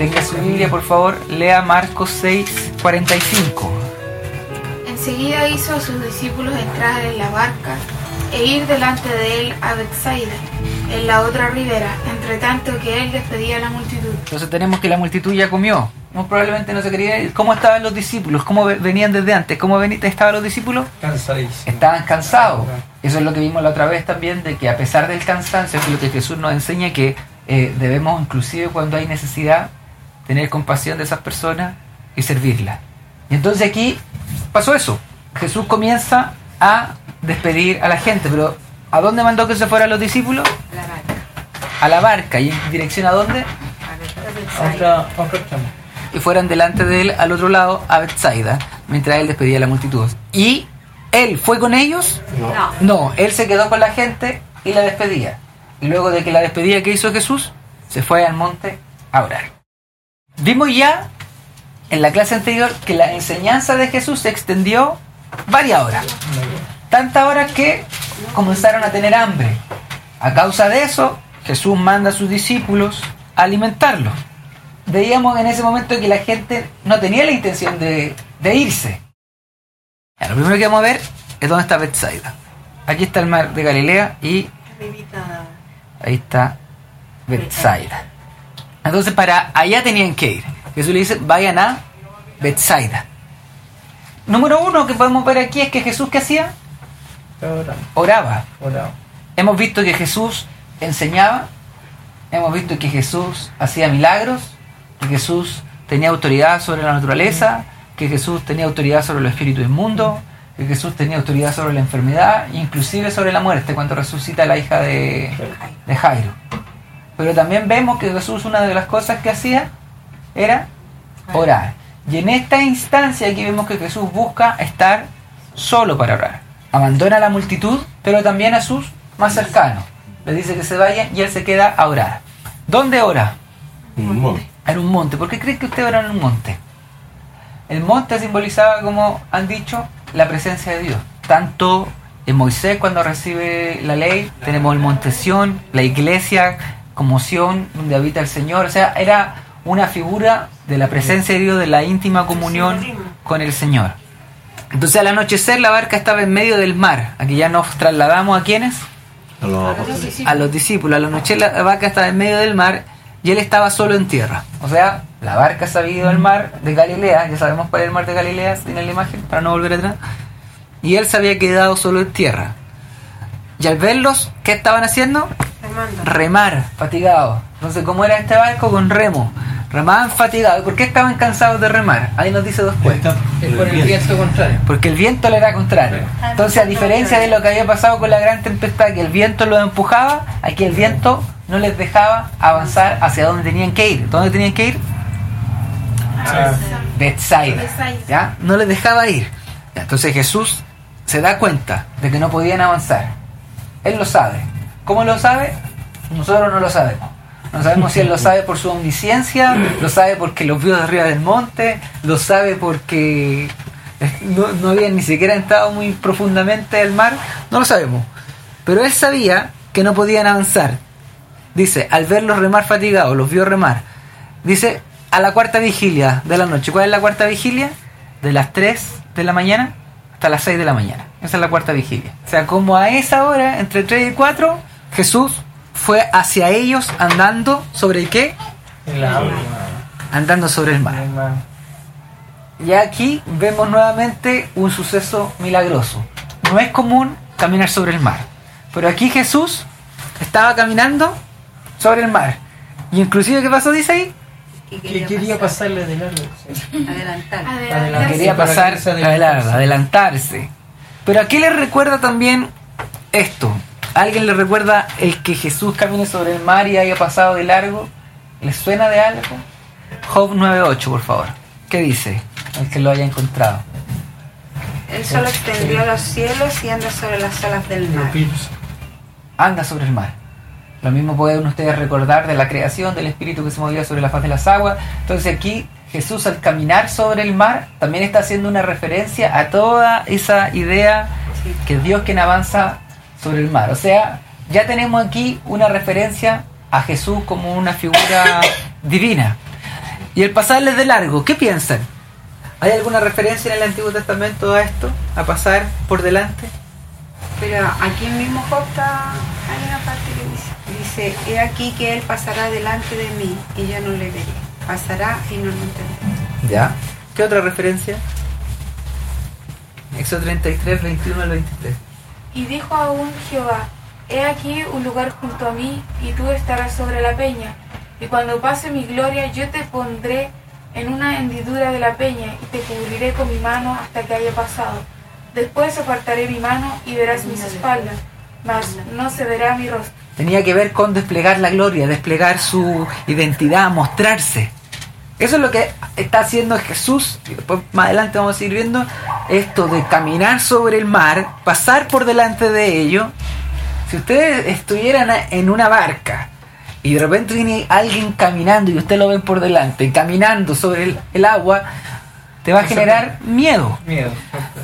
tenga su Biblia, por favor, lea Marcos 6, 45. Enseguida hizo a sus discípulos entrar en la barca e ir delante de él a Bethsaida, en la otra ribera, entre tanto que él despedía a la multitud. Entonces tenemos que la multitud ya comió. Muy probablemente no se quería ir. ¿Cómo estaban los discípulos? ¿Cómo ve- venían desde antes? ¿Cómo ven- estaban los discípulos? Cansadísimo. Estaban cansados. Eso es lo que vimos la otra vez también, de que a pesar del cansancio, es lo que Jesús nos enseña, que eh, debemos, inclusive cuando hay necesidad, tener compasión de esas personas y servirlas. Y entonces aquí pasó eso. Jesús comienza a despedir a la gente, pero ¿a dónde mandó que se fueran los discípulos? La barca. A la barca. ¿Y en dirección a dónde? A. Otra, extremo. y fueran delante de él al otro lado a Bethsaida, mientras él despedía a la multitud. ¿Y él fue con ellos? No. No, él se quedó con la gente y la despedía. Y luego de que la despedía que hizo Jesús, se fue al monte a orar. Vimos ya en la clase anterior que la enseñanza de Jesús se extendió varias horas. Tantas horas que comenzaron a tener hambre. A causa de eso, Jesús manda a sus discípulos a alimentarlos. Veíamos en ese momento que la gente no tenía la intención de, de irse. Ya, Lo primero que vamos a ver es dónde está Bethsaida. Aquí está el mar de Galilea y ahí está Bethsaida. Entonces para allá tenían que ir. Jesús le dice, vayan a Bethsaida. Número uno que podemos ver aquí es que Jesús ¿qué hacía? Oraba. Hemos visto que Jesús enseñaba, hemos visto que Jesús hacía milagros, que Jesús tenía autoridad sobre la naturaleza, que Jesús tenía autoridad sobre los espíritus inmundos, que Jesús tenía autoridad sobre la enfermedad, inclusive sobre la muerte cuando resucita a la hija de, de Jairo. Pero también vemos que Jesús una de las cosas que hacía era orar. Y en esta instancia aquí vemos que Jesús busca estar solo para orar. Abandona a la multitud, pero también a sus más cercanos. Le dice que se vayan y él se queda a orar. ¿Dónde ora? En un monte. ¿Por qué creen que usted ora en un monte? El monte simbolizaba, como han dicho, la presencia de Dios. Tanto en Moisés cuando recibe la ley, tenemos el monte Sión, la iglesia como Sión, donde habita el Señor. O sea, era una figura de la presencia de Dios, de la íntima comunión con el Señor. Entonces al anochecer la barca estaba en medio del mar. Aquí ya nos trasladamos a quienes? A los a los discípulos. A la noche la barca estaba en medio del mar y él estaba solo en tierra. O sea, la barca se había ido al mar de Galilea, ya sabemos cuál es el mar de Galilea, tiene la imagen para no volver atrás. Y él se había quedado solo en tierra. Y al verlos, ¿qué estaban haciendo? Remando. Remar, fatigados. Entonces, ¿cómo era este barco? Con remo. Remaban fatigados. ¿Por qué estaban cansados de remar? Ahí nos dice después. Está Es por el viento contrario. Porque el viento le era contrario. Entonces, a diferencia de lo que había pasado con la gran tempestad, que el viento los empujaba, aquí el viento no les dejaba avanzar hacia donde tenían que ir. ¿Dónde tenían que ir? Ah, Bethsaida. Bethsaida. ¿Ya? No les dejaba ir. Entonces Jesús se da cuenta de que no podían avanzar. Él lo sabe. ¿Cómo lo sabe? Nosotros no lo sabemos. No sabemos si él lo sabe por su omnisciencia, lo sabe porque los vio de arriba del monte, lo sabe porque no, no habían ni siquiera entrado muy profundamente al mar, no lo sabemos. Pero él sabía que no podían avanzar. Dice, al verlos remar fatigados, los vio remar. Dice, a la cuarta vigilia de la noche. ¿Cuál es la cuarta vigilia? De las 3 de la mañana hasta las 6 de la mañana. Esa es la cuarta vigilia. O sea, como a esa hora, entre 3 y 4, Jesús fue hacia ellos andando sobre el qué? agua. Andando sobre el mar. Y aquí vemos nuevamente un suceso milagroso. No es común caminar sobre el mar. Pero aquí Jesús estaba caminando sobre el mar. Y inclusive, ¿qué pasó? Dice ahí. Que Que quería pasarle de largo. sí. adelantar. Adelantarse. quería pasar, adelantarse. Pero aquí le recuerda también esto. ¿A ¿Alguien le recuerda el que Jesús camine sobre el mar y haya pasado de largo? ¿Le suena de algo? Job 9.8, por favor. ¿Qué dice? El que lo haya encontrado. Él solo extendió los cielos y anda sobre las olas del mar. Anda sobre el mar. Lo mismo pueden ustedes recordar de la creación, del espíritu que se movía sobre la faz de las aguas. Entonces aquí Jesús al caminar sobre el mar también está haciendo una referencia a toda esa idea Sí. que es Dios quien avanza sobre el mar. O sea, ya tenemos aquí una referencia a Jesús como una figura divina. Y el pasarles de largo, ¿qué piensan? ¿Hay alguna referencia en el Antiguo Testamento a esto? ¿A pasar por delante? Pero aquí mismo Job hay una parte que dice, dice, he aquí que él pasará delante de mí y yo no le veré. Pasará y no lo entenderé. ¿Ya? ¿Qué otra referencia? Éxodo 33, 21 al 23. Y dijo aún Jehová, He aquí un lugar junto a mí, y tú estarás sobre la peña. Y cuando pase mi gloria, yo te pondré en una hendidura de la peña, y te cubriré con mi mano hasta que haya pasado. Después apartaré mi mano y verás mis espaldas, mas no se verá mi rostro. Tenía que ver con desplegar la gloria, desplegar su identidad, mostrarse. Eso es lo que está haciendo Jesús. Y después más adelante vamos a seguir viendo esto de caminar sobre el mar, pasar por delante de ello. Si ustedes estuvieran en una barca y de repente viene alguien caminando y usted lo ven por delante, caminando sobre el, el agua, te va a generar miedo. Miedo.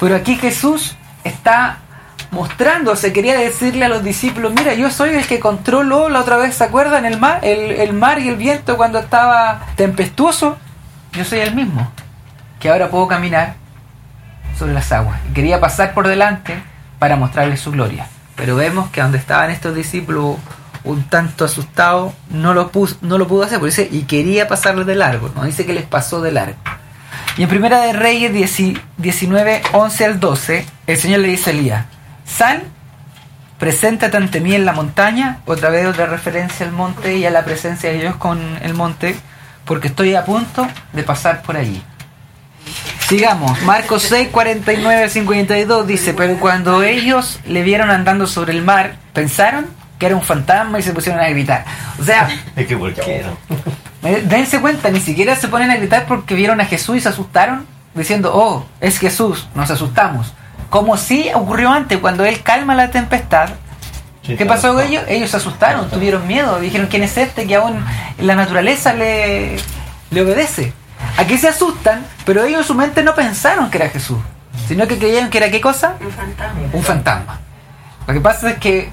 Pero aquí Jesús está mostrándose, quería decirle a los discípulos, mira, yo soy el que controló la otra vez, ¿se acuerdan? El mar, el, el mar y el viento cuando estaba tempestuoso, yo soy el mismo, que ahora puedo caminar sobre las aguas. Quería pasar por delante para mostrarles su gloria. Pero vemos que donde estaban estos discípulos un tanto asustados, no lo, pus- no lo pudo hacer, porque dice, y quería pasarles de largo, no dice que les pasó de largo. Y en Primera de Reyes 10 19, 11 al 12, el Señor le dice a Elías, sal, preséntate ante mí en la montaña, otra vez otra referencia al monte y a la presencia de Dios con el monte, porque estoy a punto de pasar por allí. Sigamos, Marcos 6, 49 al 52 dice, pero cuando ellos le vieron andando sobre el mar, pensaron que era un fantasma y se pusieron a gritar. O sea, Es que cualquiera. eh, dense cuenta, ni siquiera se ponen a gritar porque vieron a Jesús y se asustaron, diciendo, oh, es Jesús, nos asustamos. Como si ocurrió antes, cuando Él calma la tempestad. ¿Qué pasó con ellos? Ellos se asustaron, tuvieron miedo, dijeron, ¿quién es este que aún la naturaleza le, le obedece? Aquí se asustan, pero ellos en su mente no pensaron que era Jesús, sino que creyeron que era qué cosa? Un fantasma. un fantasma. Lo que pasa es que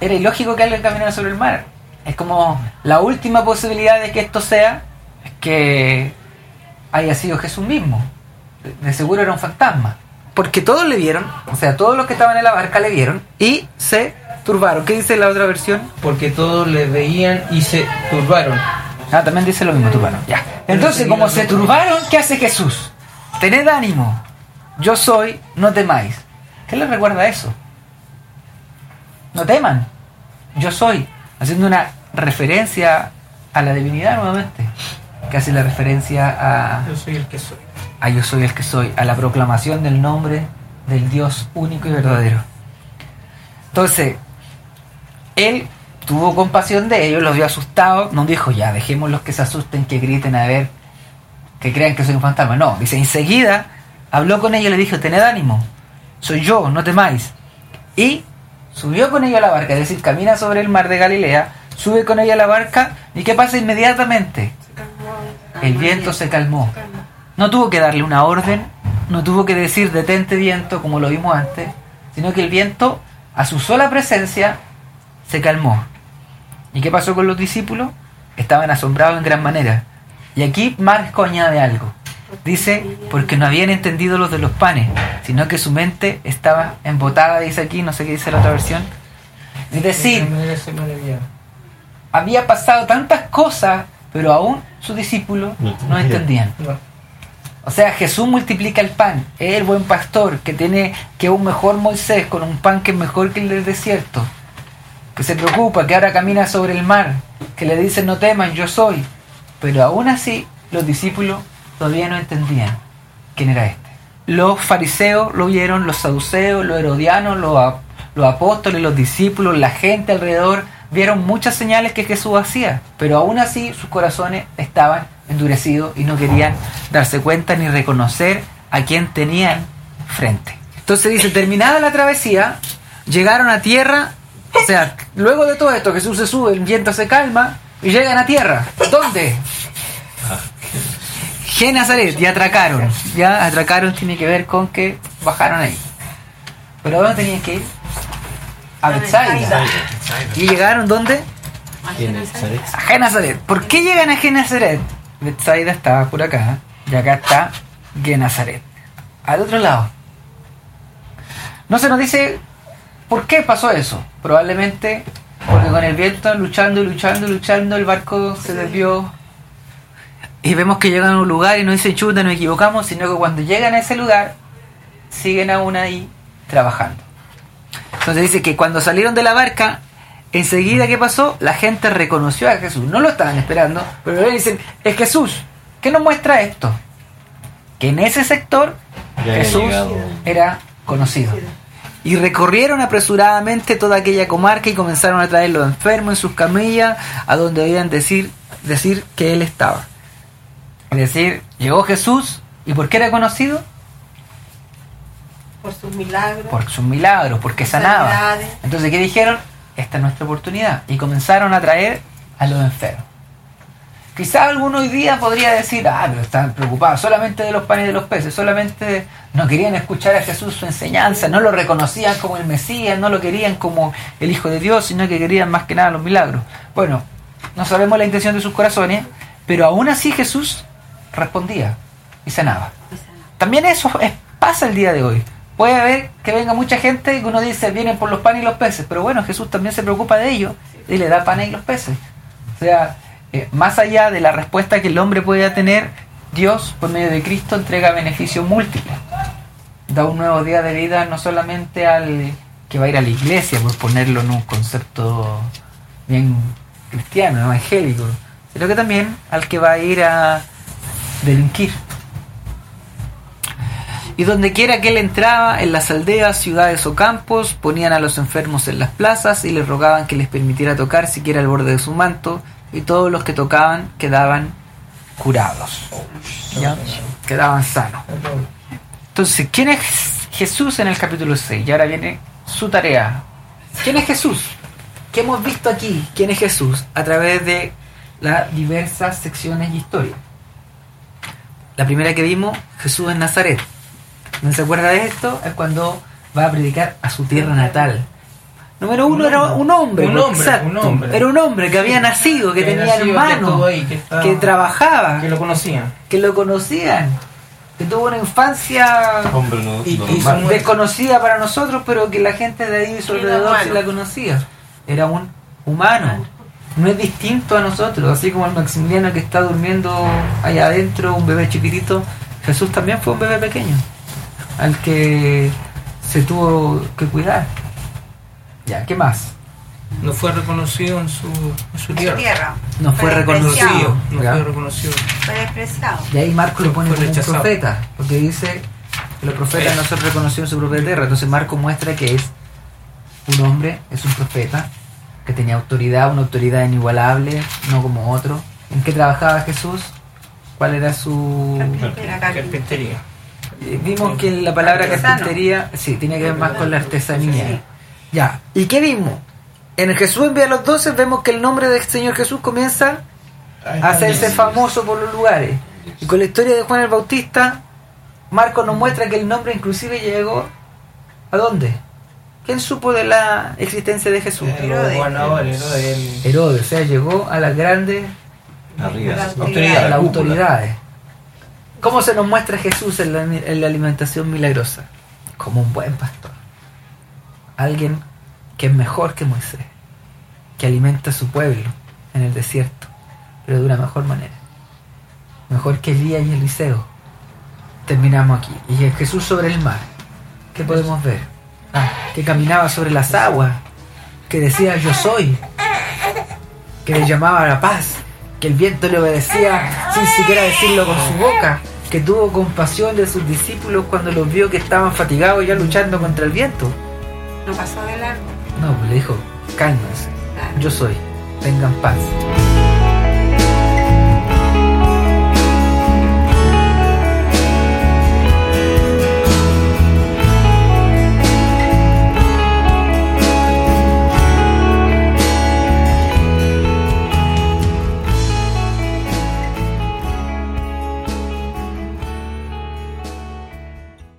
era ilógico que alguien caminara sobre el mar. Es como la última posibilidad de que esto sea es que haya sido Jesús mismo. De- De seguro era un fantasma. Porque todos le vieron, o sea, todos los que estaban en la barca le vieron y se turbaron. ¿Qué dice la otra versión? Porque todos le veían y se turbaron. Ah, también dice lo mismo, turbaron. Ya. Entonces, como se turbaron, ¿qué hace Jesús? Tened ánimo. Yo soy, no temáis. ¿Qué les recuerda eso? No teman. Yo soy. Haciendo una referencia a la divinidad nuevamente. Que hace la referencia a, Yo soy el que soy. A yo soy el que soy. A la proclamación del nombre del Dios único y verdadero. Entonces, él tuvo compasión de ellos, los vio asustados, no dijo ya, dejemos los que se asusten, que griten a ver, que crean que soy un fantasma. No, dice, enseguida habló con ellos y le dijo, tened ánimo, soy yo, no temáis. Y subió con ellos a la barca, es decir, camina sobre el mar de Galilea, sube con ellos a la barca y ¿qué pasa inmediatamente? El viento se calmó. No tuvo que darle una orden, no tuvo que decir detente viento como lo vimos antes, sino que el viento, a su sola presencia, se calmó. ¿Y qué pasó con los discípulos? Estaban asombrados en gran manera. Y aquí Marco añade algo. Dice, porque no habían entendido los de los panes, sino que su mente estaba embotada, dice aquí, no sé qué dice la otra versión. Es decir, había pasado tantas cosas, pero aún sus discípulos No no entendían. O sea, Jesús multiplica el pan, es el buen pastor que tiene que un mejor Moisés con un pan que es mejor que el del desierto, que se preocupa, que ahora camina sobre el mar, que le dice no teman, yo soy. Pero aún así, los discípulos todavía no entendían quién era este. Los fariseos lo vieron, los saduceos, los herodianos, los, los apóstoles, los discípulos, la gente alrededor, vieron muchas señales que Jesús hacía, pero aún así sus corazones estaban endurecidos y no querían darse cuenta ni reconocer a quien tenían frente. Entonces dice, terminada la travesía, llegaron a tierra, o sea, luego de todo esto Jesús se sube, el viento se calma y llegan a tierra. ¿Dónde? Genazaret, y atracaron. Ya atracaron tiene que ver con que bajaron ahí. ¿Pero dónde tenían que ir? A Bethsaida. ¿Y llegaron dónde? A Genazaret. ¿Por qué llegan a Genazaret? Bethsaida estaba por acá y acá está Genazaret, al otro lado. No se nos dice por qué pasó eso. Probablemente porque con el viento luchando y luchando y luchando el barco se desvió y vemos que llegan a un lugar y no dicen chuta, nos equivocamos, sino que cuando llegan a ese lugar siguen aún ahí trabajando. Entonces dice que cuando salieron de la barca, enseguida que pasó, la gente reconoció a Jesús. No lo estaban esperando, pero le dicen, es Jesús. ¿Qué nos muestra esto? Que en ese sector Ya Jesús era conocido. Y recorrieron apresuradamente toda aquella comarca y comenzaron a traer los enfermos en sus camillas a donde debían decir, decir que él estaba. Es decir, llegó Jesús y ¿por qué era conocido? Por sus milagros. Por sus milagros, porque sanaba. Entonces, ¿qué dijeron? Esta es nuestra oportunidad. Y comenzaron a traer a los enfermos. Quizá alguno hoy día podría decir, ah, pero están preocupados solamente de los panes y de los peces, solamente no querían escuchar a Jesús su enseñanza, no lo reconocían como el Mesías, no lo querían como el Hijo de Dios, sino que querían más que nada los milagros. Bueno, no sabemos la intención de sus corazones, pero aún así Jesús respondía y sanaba. También eso es- pasa el día de hoy. Puede haber que venga mucha gente y que uno dice vienen por los panes y los peces, pero bueno, Jesús también se preocupa de ellos y le da panes y los peces. O sea, eh, más allá de la respuesta que el hombre pueda tener, Dios, por medio de Cristo, entrega beneficios múltiples. Da un nuevo día de vida no solamente al que va a ir a la iglesia, por ponerlo en un concepto bien cristiano, evangélico, sino que también al que va a ir a delinquir. Y donde quiera que él entraba, en las aldeas, ciudades o campos, ponían a los enfermos en las plazas y les rogaban que les permitiera tocar siquiera el borde de su manto, y todos los que tocaban quedaban curados. Quedaban sanos. Entonces, ¿quién es Jesús en el capítulo 6? Y ahora viene su tarea. ¿Quién es Jesús? ¿Qué hemos visto aquí? ¿Quién es Jesús? A través de las diversas secciones y historias. La primera que vimos, Jesús en Nazaret. ¿No se acuerda de esto? Es cuando va a predicar a su tierra natal. Número uno Un era un hombre, Un hombre, exacto. un hombre. Era un hombre que había nacido, que, Que tenía nació, que hermanos, ahí, que estaba- que trabajaba, Que lo conocían. que lo conocían, que tuvo una infancia Hombre, no, Y- no, y normal. su- desconocida para nosotros, pero que la gente de ahí a su Era alrededor sí humano. la conocía. Era un humano. No es distinto a nosotros, así como el Maximiliano que está durmiendo allá adentro, un bebé chiquitito, Jesús también fue un bebé pequeño, al que se tuvo que cuidar. Ya, ¿qué más? No fue reconocido en su, en su Su tierra. tierra. No fue reconocido. Reconocido, no fue reconocido. Fue despreciado. Y ahí Marco lo pone como un profeta, porque dice que los profetas no son reconocidos en su propia tierra. Entonces Marco muestra que es un hombre, es un profeta, que tenía autoridad, una autoridad inigualable, no como otro. ¿En qué trabajaba Jesús? ¿Cuál era su...? Carpintería. Eh, Vimos que la palabra Artesano. carpintería, sí, tiene que ver más con la artesanía. Sí. Ya, ¿y qué vimos? En el Jesús envía a los doce vemos que el nombre del Señor Jesús comienza a hacerse famoso por los lugares. Y con la historia de Juan el Bautista, Marcos nos muestra que el nombre inclusive llegó ¿a dónde? ¿Quién supo de la existencia de Jesús? Eh, Herodes. Herodes, o sea, llegó a las grandes Arriba. La a las autoridades. ¿Cómo se nos muestra Jesús en la, en la alimentación milagrosa? Como un buen pastor. Alguien que es mejor que Moisés, que alimenta a su pueblo en el desierto, pero de una mejor manera. Mejor que Elías y Eliseo. Terminamos aquí. Y es Jesús sobre el mar. ¿Qué podemos ver? Ah, que caminaba sobre las aguas, que decía yo soy, que le llamaba a la paz, que el viento le obedecía sin siquiera decirlo con su boca, que tuvo compasión de sus discípulos cuando los vio que estaban fatigados ya luchando contra el viento. No pasó de largo. No, pues le dijo, cálmense, Claro. yo soy, tengan paz.